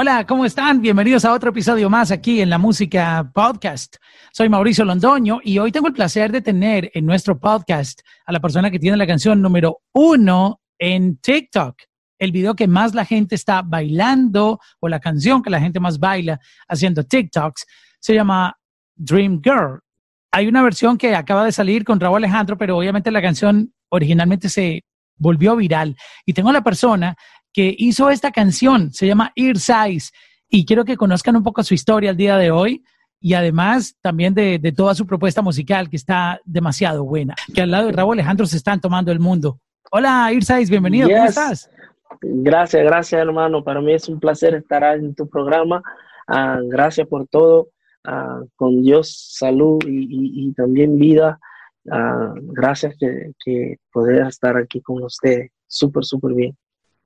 Hola, ¿cómo están? Bienvenidos a otro episodio más aquí en la Música Podcast. Soy Mauricio Londoño y hoy tengo el placer de tener en nuestro podcast a la persona que tiene la canción número uno en TikTok, el video que más la gente está bailando o la canción que la gente más baila haciendo TikToks. Se llama Dream Girl. Hay una versión que acaba de salir con Raúl Alejandro, pero obviamente la canción originalmente se volvió viral. Y tengo a la persona que hizo esta canción, se llama Ear Size, y quiero que conozcan un poco su historia al día de hoy y además también de, toda su propuesta musical que está demasiado buena, que al lado de Raúl Alejandro se están tomando el mundo. Hola Size, bienvenido, ¿cómo estás? Gracias, gracias hermano, para mí es un placer estar en tu programa, ah, gracias por todo, ah, con Dios salud y, también vida, ah, gracias que, que poder estar aquí con ustedes, súper, súper bien.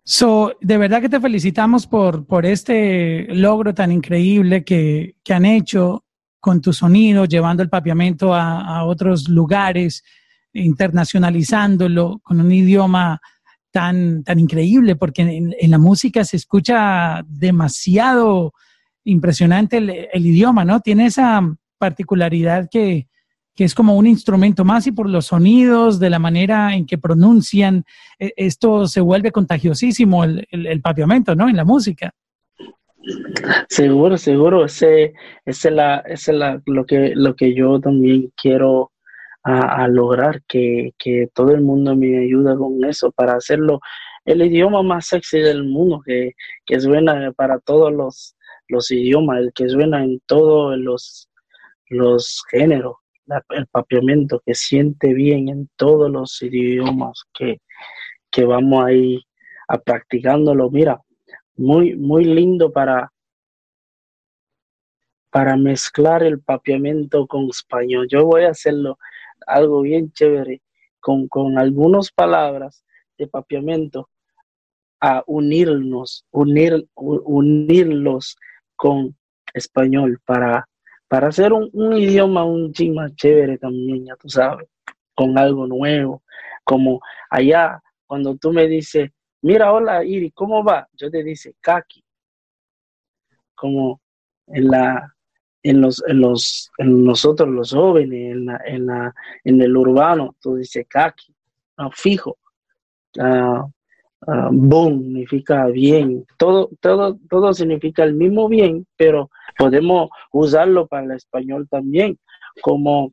So, de verdad que te felicitamos por, por este logro tan increíble que, que han hecho con tu sonido, llevando el papiamento a, otros lugares, internacionalizándolo con un idioma tan, tan increíble, porque en, la música se escucha demasiado impresionante el, idioma, ¿no? Tiene esa particularidad que, que es como un instrumento más y por los sonidos, de la manera en que pronuncian, e, esto se vuelve contagiosísimo el, el, papiamento, ¿no? En la música. Seguro, seguro, ese, ese es, la, ese la, lo, que, lo que yo también quiero a, lograr, que, que, todo el mundo me ayude con eso para hacerlo el idioma más sexy del mundo, que, que suena para todos los, los idiomas, el que suena en todos los, los géneros el papiamento, que siente bien en todos los idiomas que, que vamos ahí a practicándolo. Mira, muy, muy lindo para, para mezclar el papiamento con español. Yo voy a hacerlo algo bien chévere con, con algunas palabras de papiamento a unirnos, unir, unirlos con español para para hacer un, idioma un ching más chévere también, ya tú sabes, con algo nuevo, como allá, cuando tú me dices, mira, hola Iri, ¿cómo va? Yo te dice, kaki, como en la, en los, en los, en nosotros los jóvenes, en la, en la, en el urbano, tú dices kaki, no, fijo, uh, boom significa bien, todo, todo, todo significa el mismo bien, pero podemos usarlo para el español también, como,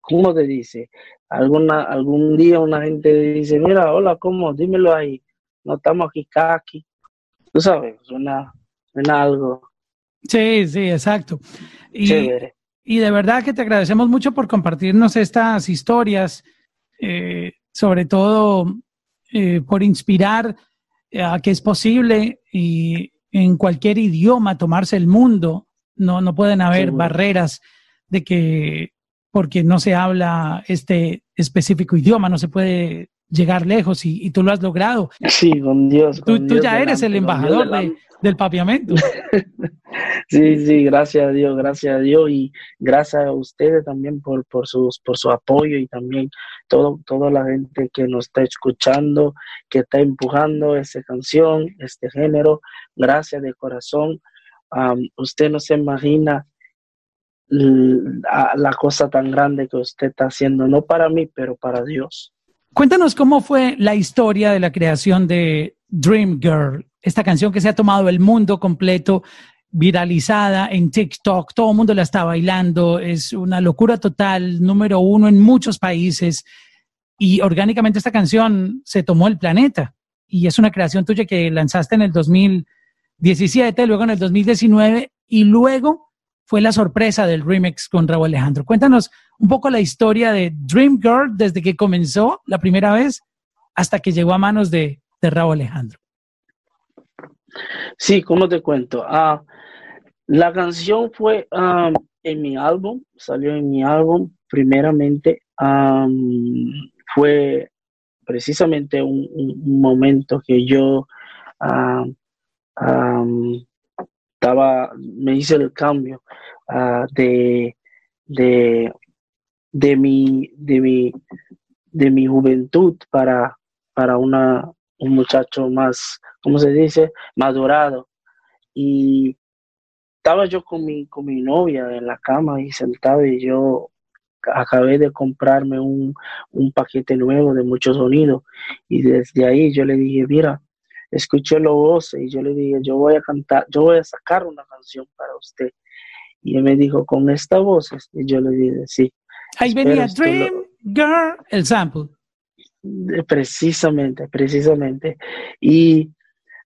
¿cómo te dice? Alguna, algún día una gente dice, mira, hola, ¿cómo? Dímelo ahí, no estamos aquí, aquí. Tú sabes, suena, suena algo. Sí, sí, exacto. Y, y de verdad que te agradecemos mucho por compartirnos estas historias, eh, sobre todo eh, por inspirar a que es posible y en cualquier idioma tomarse el mundo. No, no pueden haber barreras de que porque no se habla este específico idioma, no se puede llegar lejos y, tú lo has logrado. Sí, con Dios. tú, ya eres el embajador del papiamento. sí, sí, gracias a Dios, gracias a Dios y gracias a ustedes también por, por, sus, por su apoyo y también todo, toda la gente que nos está escuchando, que está empujando esa canción, este género. Gracias de corazón. usted no se imagina la cosa tan grande que usted está haciendo, no para mí, pero para Dios. Cuéntanos cómo fue la historia de la creación de Dream Girl, esta canción que se ha tomado el mundo completo, viralizada en TikTok, todo el mundo la está bailando, es una locura total, número uno en muchos países y orgánicamente esta canción se tomó el planeta y es una creación tuya que lanzaste en el 2017, luego en el 2019 y luego fue la sorpresa del remix con Raúl Alejandro. Cuéntanos un poco la historia de Dream Girl desde que comenzó la primera vez hasta que llegó a manos de, de Raúl Alejandro. Sí, ¿cómo te cuento? Ah, la canción fue en mi álbum, salió en mi álbum, primeramente fue precisamente un, momento que yo estaba, me hice el cambio ah, de, de, de, mi, de, mi, de mi juventud para, para una, un muchacho más, ¿cómo se dice? Madurado. y estaba yo con mi, con mi novia en la cama y sentado y yo acabé de comprarme un, un paquete nuevo de mucho sonido y desde ahí yo le dije, mira, escuché los voces y yo le dije, yo voy a cantar, yo voy a sacar una canción para usted. Y él me dijo, con estas voces, y yo le dije, sí. Ahí venía Dream Girl, el sample. Precisamente, precisamente. Y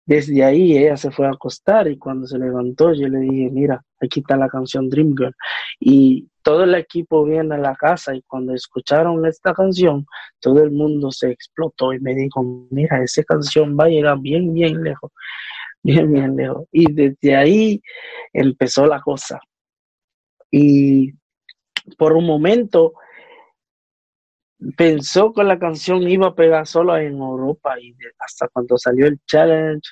desde ahí ella se fue a acostar y cuando se levantó yo le dije, mira, aquí está la canción Dream Girl. Y todo el equipo viene a la casa y cuando escucharon esta canción, todo el mundo se explotó y me dijo, mira, esa canción va a llegar bien, bien lejos, bien, bien lejos. Y desde ahí empezó la cosa. Y por un momento pensó que la canción iba a pegar solo en Europa y hasta cuando salió el challenge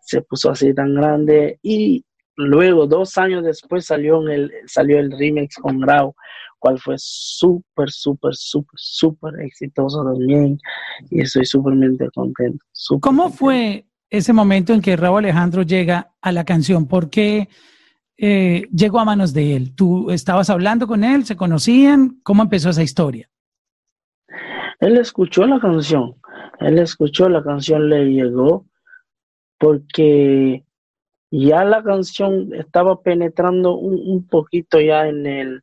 se puso así tan grande y luego dos años después salió el salió el remix con Grau cual fue súper súper súper súper exitoso también y estoy súpermente contento ¿cómo fue ese momento en que Raúl Alejandro llega a la canción? ¿por qué eh, llegó a manos de él? ¿tú estabas hablando con él? ¿se conocían? ¿cómo empezó esa historia? Él escuchó la canción, él escuchó la canción, le llegó, porque ya la canción estaba penetrando un, poquito ya en el,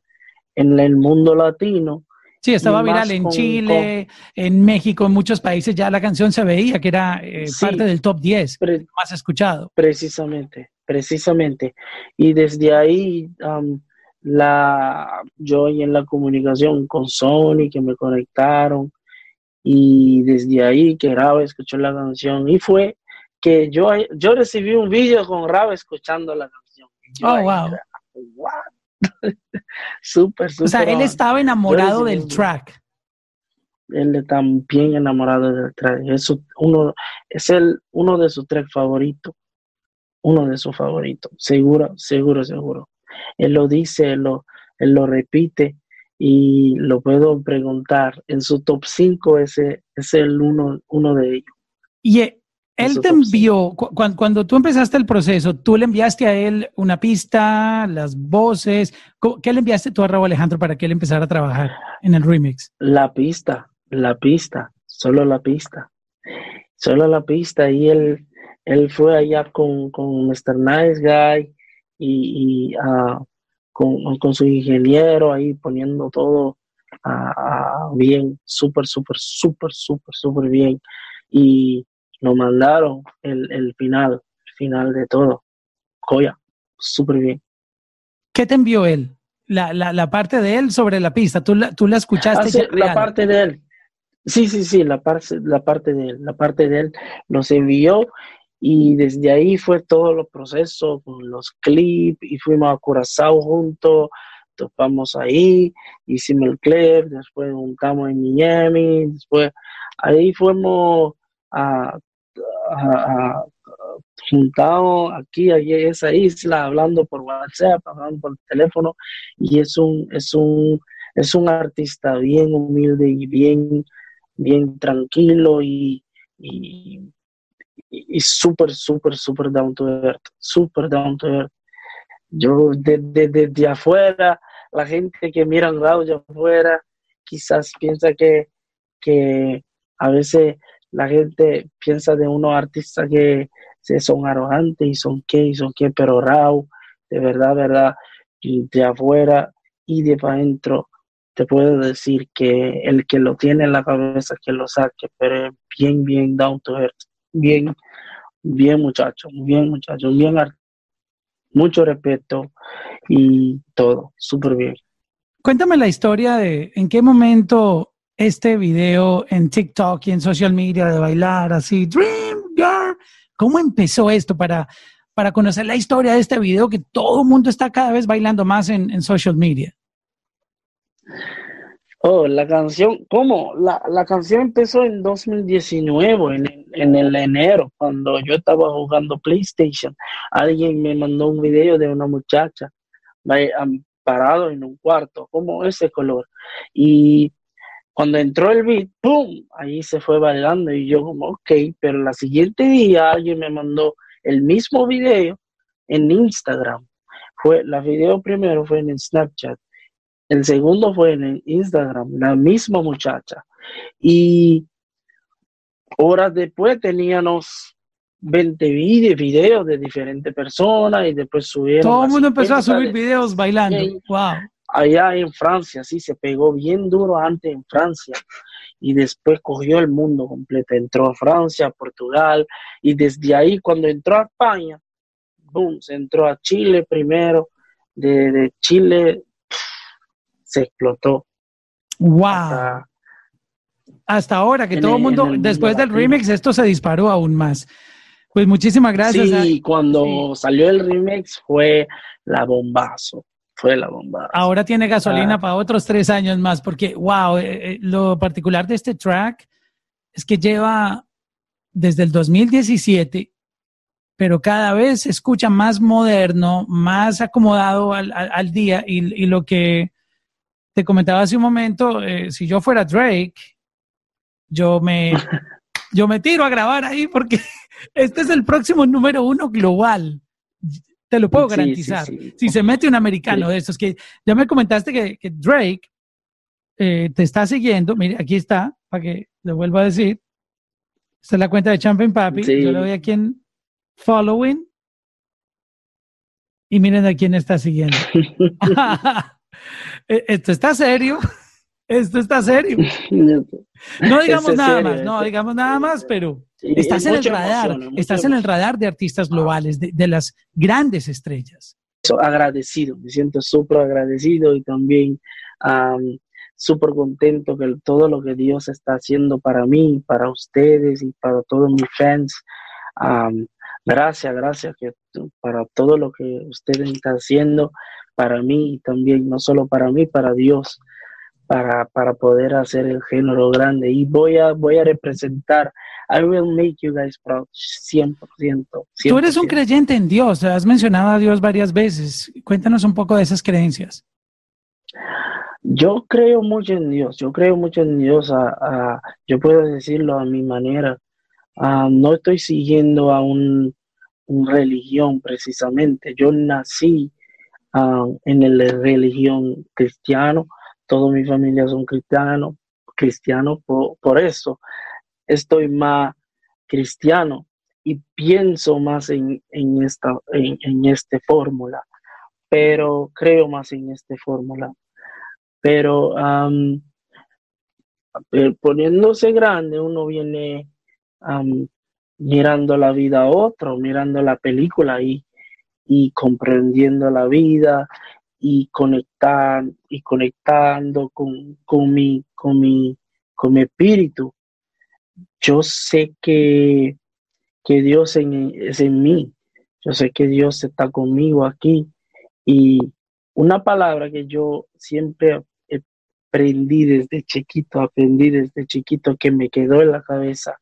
en el mundo latino. Sí, estaba viral en Chile, en México, en muchos países ya la canción se veía que era eh, parte del top 10 más escuchado. Precisamente, precisamente. Y desde ahí la, yo y en la comunicación con Sony que me conectaron y desde ahí que Raba escuchó la canción y fue que yo, yo recibí un vídeo con Raba escuchando la canción. oh, wow. súper, súper. O sea, él estaba enamorado del track. Él también enamorado del track. Es, uno, es el, uno de sus tracks favoritos. Uno de sus favoritos. Seguro, seguro, seguro. Él lo dice, él lo, él lo repite y lo puedo preguntar. En su top 5 ese es el uno, uno de ellos. Y e, él te envió, cuando, tú empezaste el proceso, tú le enviaste a él una pista, las voces. ¿Qué le enviaste tú a Raúl Alejandro para que él empezara a trabajar en el remix? La pista, la pista, solo la pista. Solo la pista. Y él, él fue allá con, con Mr. Nice Guy y, y uh, con, su ingeniero ahí poniendo todo bien, súper, súper, súper, súper, súper bien. Y nos mandaron el, final, el final de todo. Joya, súper bien. ¿Qué te envió él? La, la, parte de él sobre la pista, ¿tú la, tú la escuchaste? Ah, la parte de él. Sí, sí, sí, la parte, la parte de él, la parte de él nos envió y desde ahí fue todo los procesos con los clips y fuimos a Curazao juntos, topamos ahí, hicimos el clip, después juntamos en Miami, después ahí fuimos a, a, juntado aquí, allí, esa isla, hablando por WhatsApp, hablando por teléfono, y es un, es un, es un artista bien humilde y bien, bien tranquilo y, súper, súper, súper down to earth, súper down to earth. Yo desde de, afuera, la gente que mira al lado de afuera, quizás piensa que, que a veces la gente piensa de unos artistas que son arrogantes y son qué y son qué, pero Raúl, de verdad, verdad, de afuera y de para adentro, te puedo decir que el que lo tiene en la cabeza, que lo saque, pero es bien, bien down to earth bien, bien muchacho, bien muchacho, bien mucho respeto y todo, súper bien. Cuéntame la historia de en qué momento este video en TikTok y en social media de bailar así, Dream Girl, ¿cómo empezó esto para, para conocer la historia de este video que todo el mundo está cada vez bailando más en, en social media? Oh, la canción, ¿cómo? La, la canción empezó en 2019, en, en el enero, cuando yo estaba jugando PlayStation. Alguien me mandó un video de una muchacha parado en un cuarto, como ese color. Y cuando entró el beat, ¡pum! Ahí se fue bailando y yo como, ok, pero la siguiente día alguien me mandó el mismo video en Instagram. Fue, la video primero fue en Snapchat. El segundo fue en Instagram, la misma muchacha. Y horas después teníamos 20 videos de diferentes personas y después subieron. Todo el mundo empezó a subir videos bailando. wow. Allá en Francia, sí, se pegó bien duro antes en Francia y después cogió el mundo completo. Entró a Francia, a Portugal y desde ahí cuando entró a España, boom, se entró a Chile primero. De, Chile se explotó. Wow. Hasta, ahora que todo el mundo, después del remix, esto se disparó aún más. Pues muchísimas gracias. Sí, cuando salió el remix fue la bombazo. Fue la bombazo. Ahora tiene gasolina ah. para otros tres años más, porque, wow, eh, eh, lo particular de este track es que lleva desde el 2017, pero cada vez se escucha más moderno, más acomodado al, día. Y, lo que te comentaba hace un momento, eh, si yo fuera Drake, yo me, yo me tiro a grabar ahí porque este es el próximo número uno global. Te lo puedo garantizar. Si se mete un americano de estos, que ya me comentaste que, Drake eh, te está siguiendo. Mire, aquí está, para que le vuelva a decir. Esta es la cuenta de Champion Papi. Yo le doy aquí en Following. Y miren a quién está siguiendo. Eh, esto está serio. Esto está serio. No digamos nada más, no digamos nada más, pero estás en el radar, estás en el radar de artistas globales, de, las grandes estrellas. Agradecido, me siento súper agradecido y también súper contento que todo lo que Dios está haciendo para mí, para ustedes y para todos mis fans. gracias, gracias que, para todo lo que ustedes están haciendo para mí y también, no solo para mí, para Dios para, para poder hacer el género grande. Y voy a, voy a representar, I will make you guys proud, 100%, 100%. Tú eres un creyente en Dios, has mencionado a Dios varias veces. Cuéntanos un poco de esas creencias. Yo creo mucho en Dios, yo creo mucho en Dios, a, yo puedo decirlo a mi manera. no estoy siguiendo a un, religión precisamente. Yo nací en la religión cristiano, toda mi familia son cristianos, cristianos por, eso estoy más cristiano y pienso más en, esta en, este fórmula, pero creo más en esta fórmula. Pero eh, poniéndose grande, uno viene mirando la vida a otro, mirando la película y, y comprendiendo la vida y conectar y conectando con, con, mi, con, mi, con mi espíritu. Yo sé que, que Dios es en mí. Yo sé que Dios está conmigo aquí. Y una palabra que yo siempre aprendí desde chiquito, aprendí desde chiquito que me quedó en la cabeza,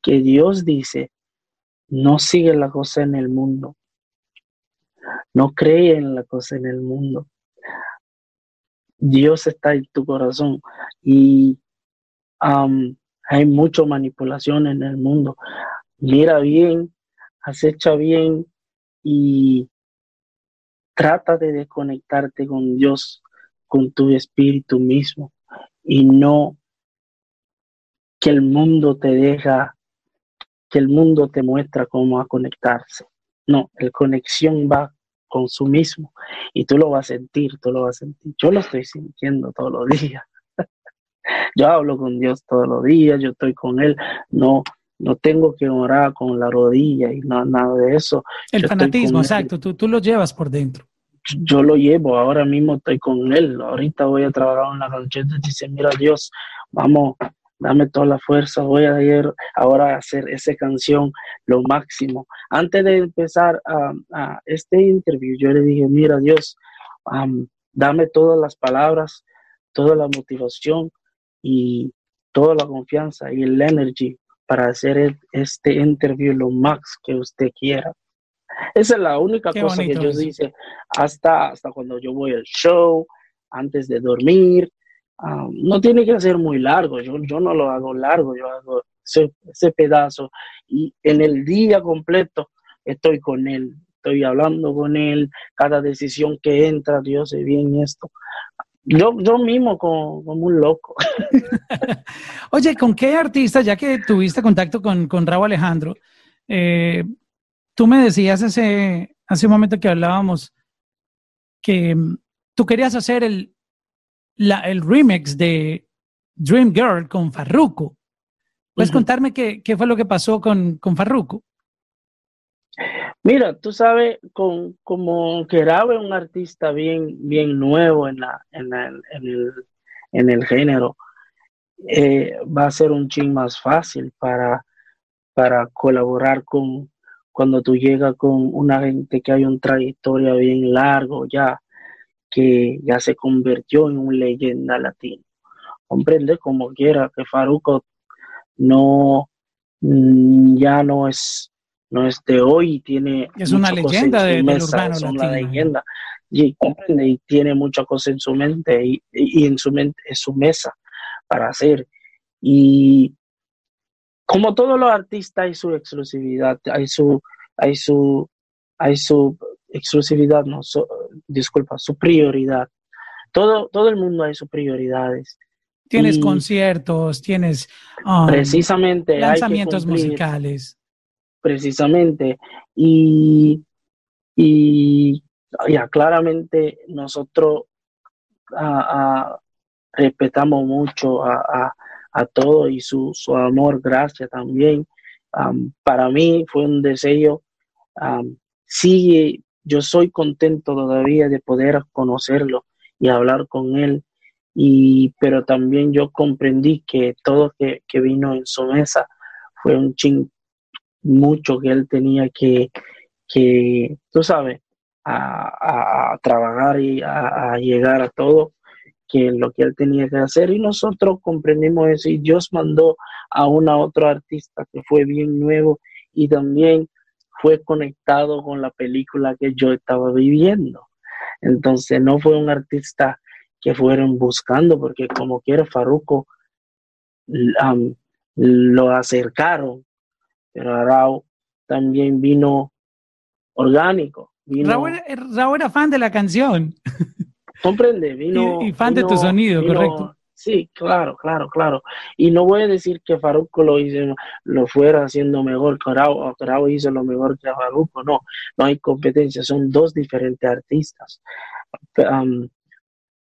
que Dios dice, no sigue la cosa en el mundo, no cree en la cosa en el mundo. Dios está en tu corazón y hay mucha manipulación en el mundo. Mira bien, acecha bien y trata de desconectarte con Dios, con tu espíritu mismo y no que el mundo te deja, que el mundo te muestra cómo a conectarse. No, el conexión va con su mismo y tú lo vas a sentir, tú lo vas a sentir. Yo lo estoy sintiendo todos los días. yo hablo con Dios todos los días, yo estoy con Él, no, no tengo que orar con la rodilla y no, nada de eso. El fanatismo, exacto, tú, tú lo llevas por dentro. Yo lo llevo, ahora mismo estoy con Él, ahorita voy a trabajar en la canción, dice, mira Dios, vamos, dame toda la fuerza, voy a ir ahora a hacer esa canción lo máximo. Antes de empezar a, este interview, yo le dije, mira Dios, dame todas las palabras, toda la motivación y toda la confianza y el energy para hacer este interview lo más que usted quiera. Esa es la única cosa que yo dice hasta, hasta cuando yo voy al show, antes de dormir, Ah, no tiene que ser muy largo, yo, yo no lo hago largo, yo hago ese, pedazo y en el día completo estoy con él, estoy hablando con él, cada decisión que entra, Dios se bien esto. Yo, yo mismo como, un loco. Oye, ¿con qué artista, ya que tuviste contacto con, con Raúl Alejandro, eh, tú me decías hace, hace un momento que hablábamos que mm, tú querías hacer el, la, el remix de Dream Girl con Farruko. ¿Puedes contarme qué, qué, fue lo que pasó con, con Farruko? Mira, tú sabes, con, como que es un artista bien, bien nuevo en, la, en, el, en el género, eh, va a ser un ching más fácil para, para colaborar con cuando tú llegas con una gente que hay una trayectoria bien largo ya, que ya se convirtió en una leyenda latina. Comprende como quiera que Faruco no mm, ya no es no es de hoy, tiene es una leyenda de, mesa, es una leyenda. Y comprende y tiene mucha cosa en su mente y, en su mente en su mesa para hacer. Y como todos los artistas hay su exclusividad, hay su hay su hay su exclusividad, no, disculpa, su prioridad. Todo todo el mundo hay sus prioridades. Tienes conciertos, tienes um, precisamente lanzamientos musicales precisamente. Y, y ya claramente nosotros respetamos mucho a, a, todo y su, su amor, gracias también. para mí fue un deseo. sigue, yo soy contento todavía de poder conocerlo y hablar con él. Y, pero también yo comprendí que todo que, que vino en su mesa fue un ching mucho que él tenía que, que tú sabes, a, trabajar y a, llegar a todo que lo que él tenía que hacer y nosotros comprendimos eso y Dios mandó a una otra artista que fue bien nuevo y también fue conectado con la película que yo estaba viviendo. Entonces no fue un artista que fueron buscando porque como quiera Faruco lo acercaron pero Raúl también vino orgánico. Raúl, era fan de la canción. Comprende, vino. Y, fan de tu sonido, correcto. Sí, claro, claro, claro. Y no voy a decir que Faruco lo hizo, lo fuera haciendo mejor que Raúl, hizo lo mejor que Faruco, no, no hay competencia, son dos diferentes artistas.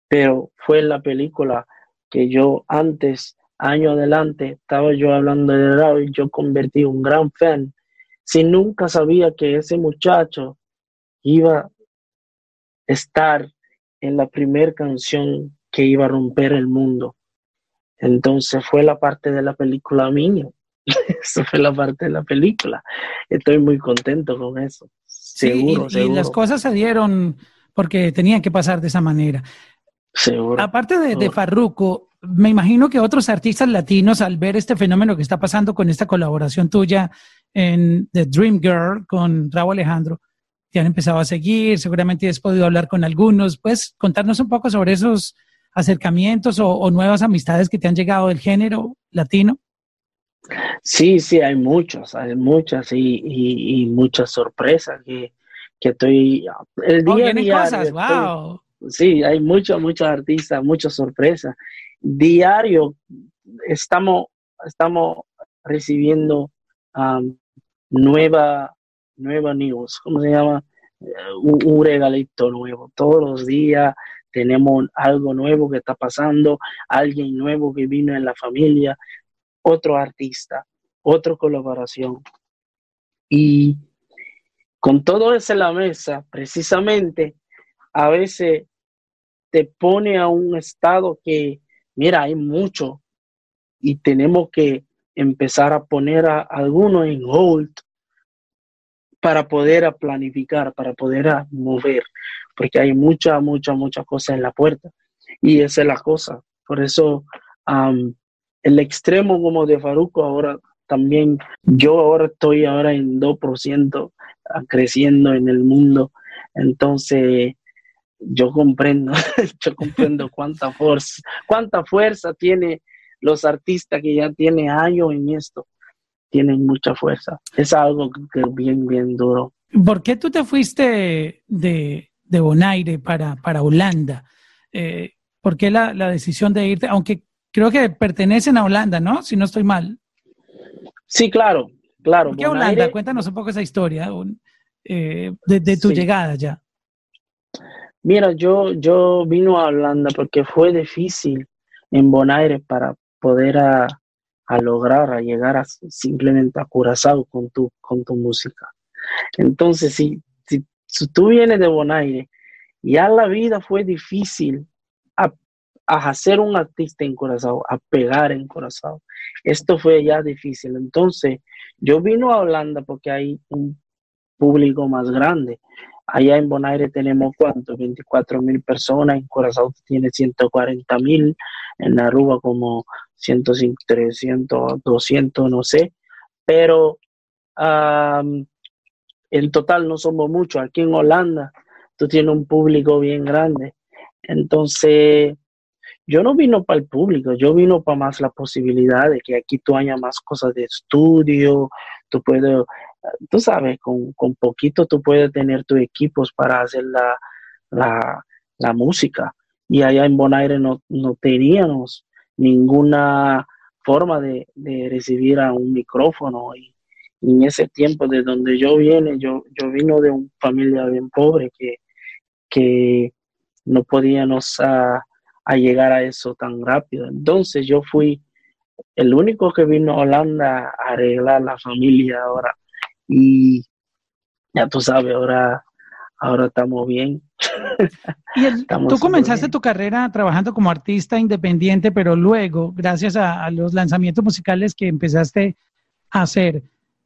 pero fue la película que yo antes año adelante estaba yo hablando de Raúl y yo convertí un gran fan. Si nunca sabía que ese muchacho iba a estar en la primera canción que iba a romper el mundo. Entonces fue la parte de la película mía. eso fue la parte de la película. Estoy muy contento con eso. Seguro, y, las cosas se dieron porque tenían que pasar de esa manera. Seguro. Aparte de, de Farruko, me imagino que otros artistas latinos, al ver este fenómeno que está pasando con esta colaboración tuya en The Dream Girl con Raúl Alejandro, te han empezado a seguir, seguramente has podido hablar con algunos. ¿Puedes contarnos un poco sobre esos acercamientos o, nuevas amistades que te han llegado del género latino? Sí, sí, hay muchos, hay muchas y, muchas sorpresas que, estoy... El oh, día oh, cosas, wow. Sí, hay muchos, muchos artistas, muchas sorpresas diario estamos, estamos recibiendo um, nueva, nueva news, ¿cómo se llama? Eh, un, regalito nuevo. Todos los días tenemos algo nuevo que está pasando, alguien nuevo que vino en la familia, otro artista, otra colaboración. Y con todo eso en la mesa, precisamente, a veces te pone a un estado que mira, hay mucho y tenemos que empezar a poner a algunos en hold para poder planificar, para poder mover, porque hay mucha, mucha, mucha cosa en la puerta. Y esa es la cosa. Por eso el extremo como de Faruco ahora también, yo ahora estoy ahora en 2% creciendo en el mundo. Entonces, yo comprendo, yo comprendo cuánta fuerza, cuánta fuerza tiene los artistas que ya tienen años en esto, tienen mucha fuerza. Es algo que bien, bien duro. ¿Por qué tú te fuiste de, de Bonaire para, para Holanda? Eh, ¿Por qué la, la, decisión de irte? Aunque creo que pertenecen a Holanda, ¿no? Si no estoy mal. Sí, claro, claro. ¿Por qué Holanda? Cuéntanos un poco esa historia eh, de, de, tu llegada ya. Mira, yo, yo vino a Holanda porque fue difícil en Bonaire para poder a, a lograr, a llegar a, simplemente a Curazao con tu, con tu música. Entonces, si, si, tú vienes de Bonaire, ya la vida fue difícil a, hacer un artista en Curazao, a pegar en Curazao. Esto fue ya difícil. Entonces, yo vino a Holanda porque hay un público más grande. Allá en Bonaire tenemos cuánto, 24 mil personas, en Curazao tiene 140 mil, en Aruba como 105, 300, 200, no sé, pero en total no somos muchos. Aquí en Holanda tú tienes un público bien grande. Entonces, yo no vino para el público, yo vino para más la posibilidad de que aquí tú haya más cosas de estudio, tú puedes, tú sabes, con, con poquito tú puedes tener tus equipos para hacer la, la, la música. Y allá en Bonaire no, no teníamos ninguna forma de, de recibir a un micrófono y en ese tiempo de donde yo viene, yo, yo vino de una familia bien pobre que, que no podíamos a, a, llegar a eso tan rápido. Entonces yo fui el único que vino a Holanda a arreglar la familia ahora. Y ya tú sabes, ahora, ahora estamos bien. Y tú comenzaste tu carrera trabajando como artista independiente, pero luego, gracias a, a los lanzamientos musicales que empezaste a hacer,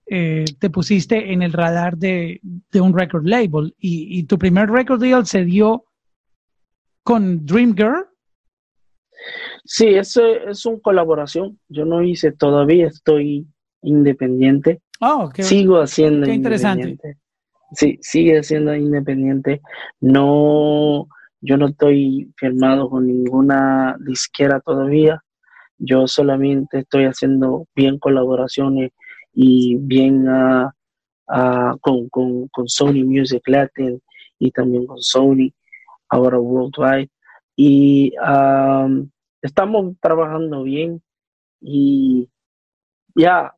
eh, te pusiste en el radar de, un record label y, tu primer record deal se dio con Dream Girl. Sí, eso es una colaboración. Yo no hice todavía, estoy independiente. Oh, Sigo haciendo qué interesante. Sí, sigue siendo independiente. No, yo no estoy firmado con ninguna disquera todavía. Yo solamente estoy haciendo bien colaboraciones y bien con, con, con, Sony Music Latin y también con Sony, ahora Worldwide. Y estamos trabajando bien y ya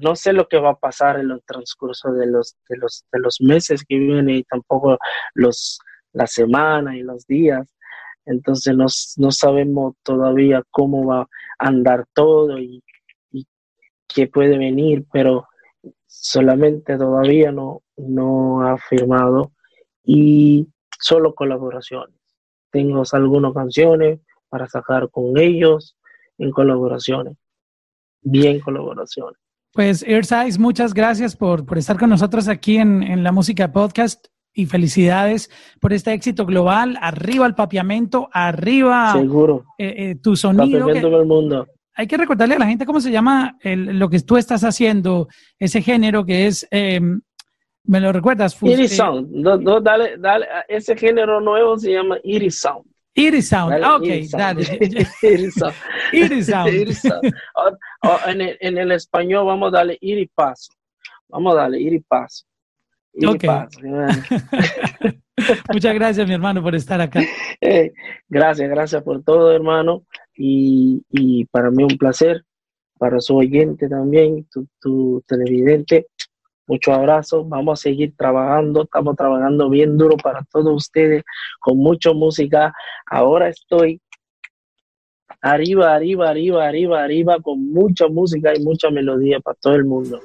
no sé lo que va a pasar en el transcurso de los, de los, de los meses que vienen y tampoco los, la semana y los días. Entonces no, no sabemos todavía cómo va a andar todo y que puede venir, pero solamente todavía no, no ha firmado y solo colaboraciones. Tengo algunas canciones para sacar con ellos en colaboraciones, bien colaboraciones. Pues Earthsize, muchas gracias por, por estar con nosotros aquí en, en la música podcast y felicidades por este éxito global. Arriba el papiamento, arriba Seguro. Eh, eh, tu sonido. Papiamento del mundo hay que recordarle a la gente cómo se llama lo que tú estás haciendo, ese género que es, em, ¿me lo recuerdas? Iris Sound. No, dale, dale, ese género nuevo se llama Iris Sound. Iris Sound, ok, dale. Iris Sound. Iris Sound. en, el, en, el, español vamos a darle Iris Paso. Vamos a darle Iris Paso. Iris Paso. Muchas gracias, mi hermano, por estar acá. Eh, gracias, gracias por todo, hermano y, para mí un placer, para su oyente también, tu, televidente. Muchos abrazos, vamos a seguir trabajando, estamos trabajando bien duro para todos ustedes, con mucha música. Ahora estoy arriba, arriba, arriba, arriba, arriba, con mucha música y mucha melodía para todo el mundo.